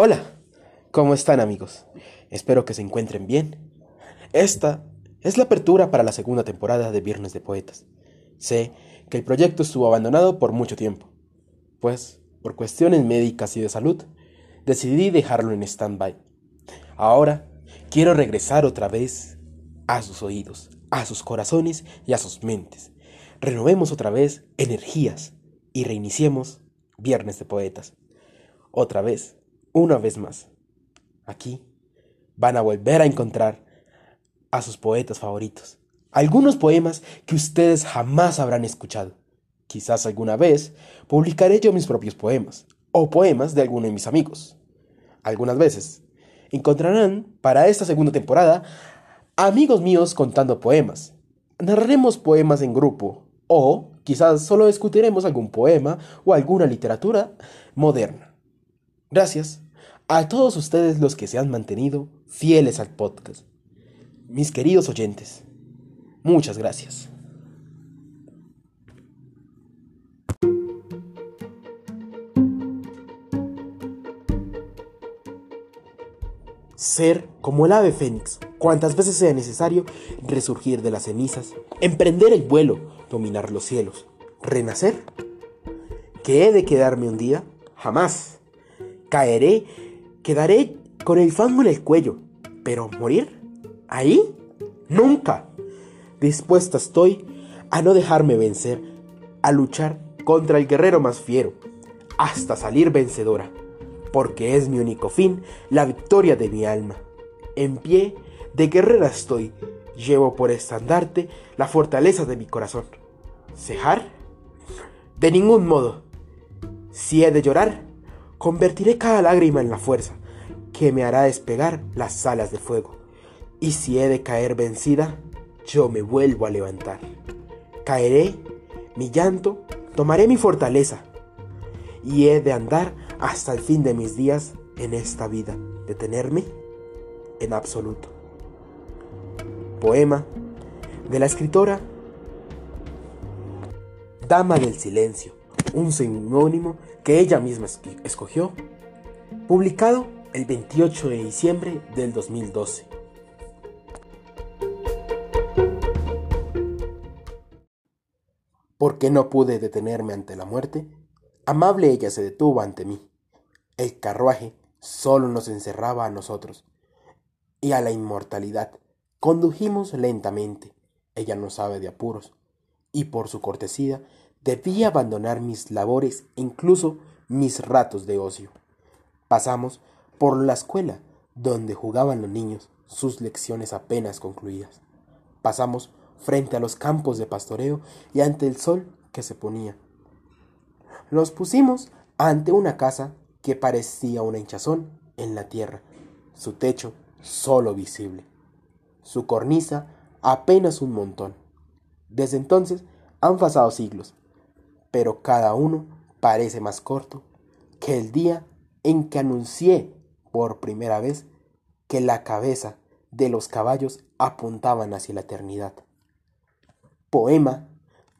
Hola, ¿cómo están amigos? Espero que se encuentren bien. Esta es la apertura para la segunda temporada de Viernes de Poetas. Sé que el proyecto estuvo abandonado por mucho tiempo, pues por cuestiones médicas y de salud decidí dejarlo en stand-by. Ahora quiero regresar otra vez a sus oídos, a sus corazones y a sus mentes. Renovemos otra vez energías y reiniciemos Viernes de Poetas. Otra vez una vez más. Aquí van a volver a encontrar a sus poetas favoritos. Algunos poemas que ustedes jamás habrán escuchado. Quizás alguna vez publicaré yo mis propios poemas o poemas de alguno de mis amigos. Algunas veces encontrarán para esta segunda temporada amigos míos contando poemas. Narraremos poemas en grupo o quizás solo discutiremos algún poema o alguna literatura moderna. Gracias a todos ustedes los que se han mantenido fieles al podcast. Mis queridos oyentes, muchas gracias. Ser como el ave fénix, cuantas veces sea necesario, resurgir de las cenizas, emprender el vuelo, dominar los cielos, renacer. ¿Que he de quedarme un día? Jamás. Caeré, quedaré con el fango en el cuello. Pero morir, ahí, nunca. Dispuesta estoy a no dejarme vencer, a luchar contra el guerrero más fiero, hasta salir vencedora, porque es mi único fin, la victoria de mi alma. En pie de guerrera estoy, llevo por estandarte la fortaleza de mi corazón. ¿Cejar? De ningún modo. Si he de llorar, Convertiré cada lágrima en la fuerza que me hará despegar las alas de fuego. Y si he de caer vencida, yo me vuelvo a levantar. Caeré, mi llanto, tomaré mi fortaleza. Y he de andar hasta el fin de mis días en esta vida. ¿Detenerme? En absoluto. Poema de la escritora Dama del Silencio un sinónimo que ella misma escogió, publicado el 28 de diciembre del 2012. Porque no pude detenerme ante la muerte, amable ella se detuvo ante mí. El carruaje solo nos encerraba a nosotros y a la inmortalidad. Condujimos lentamente, ella no sabe de apuros, y por su cortesía Debí abandonar mis labores incluso mis ratos de ocio. Pasamos por la escuela, donde jugaban los niños, sus lecciones apenas concluidas. Pasamos frente a los campos de pastoreo y ante el sol que se ponía. Los pusimos ante una casa que parecía una hinchazón en la tierra, su techo solo visible, su cornisa apenas un montón. Desde entonces han pasado siglos pero cada uno parece más corto que el día en que anuncié por primera vez que la cabeza de los caballos apuntaban hacia la eternidad. Poema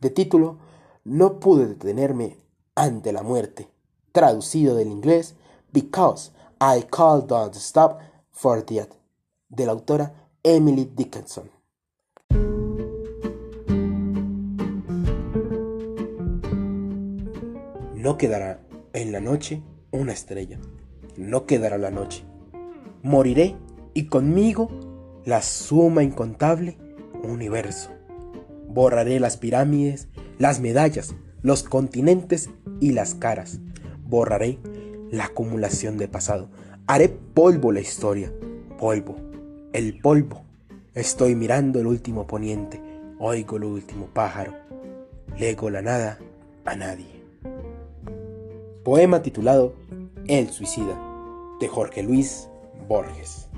de título No pude detenerme ante la muerte, traducido del inglés Because I Called Don't Stop for Death, de la autora Emily Dickinson. No quedará en la noche una estrella, no quedará la noche. Moriré y conmigo la suma incontable universo. Borraré las pirámides, las medallas, los continentes y las caras. Borraré la acumulación de pasado. Haré polvo la historia. Polvo. El polvo. Estoy mirando el último poniente. Oigo el último pájaro. Lego la nada a nadie. Poema titulado El suicida, de Jorge Luis Borges.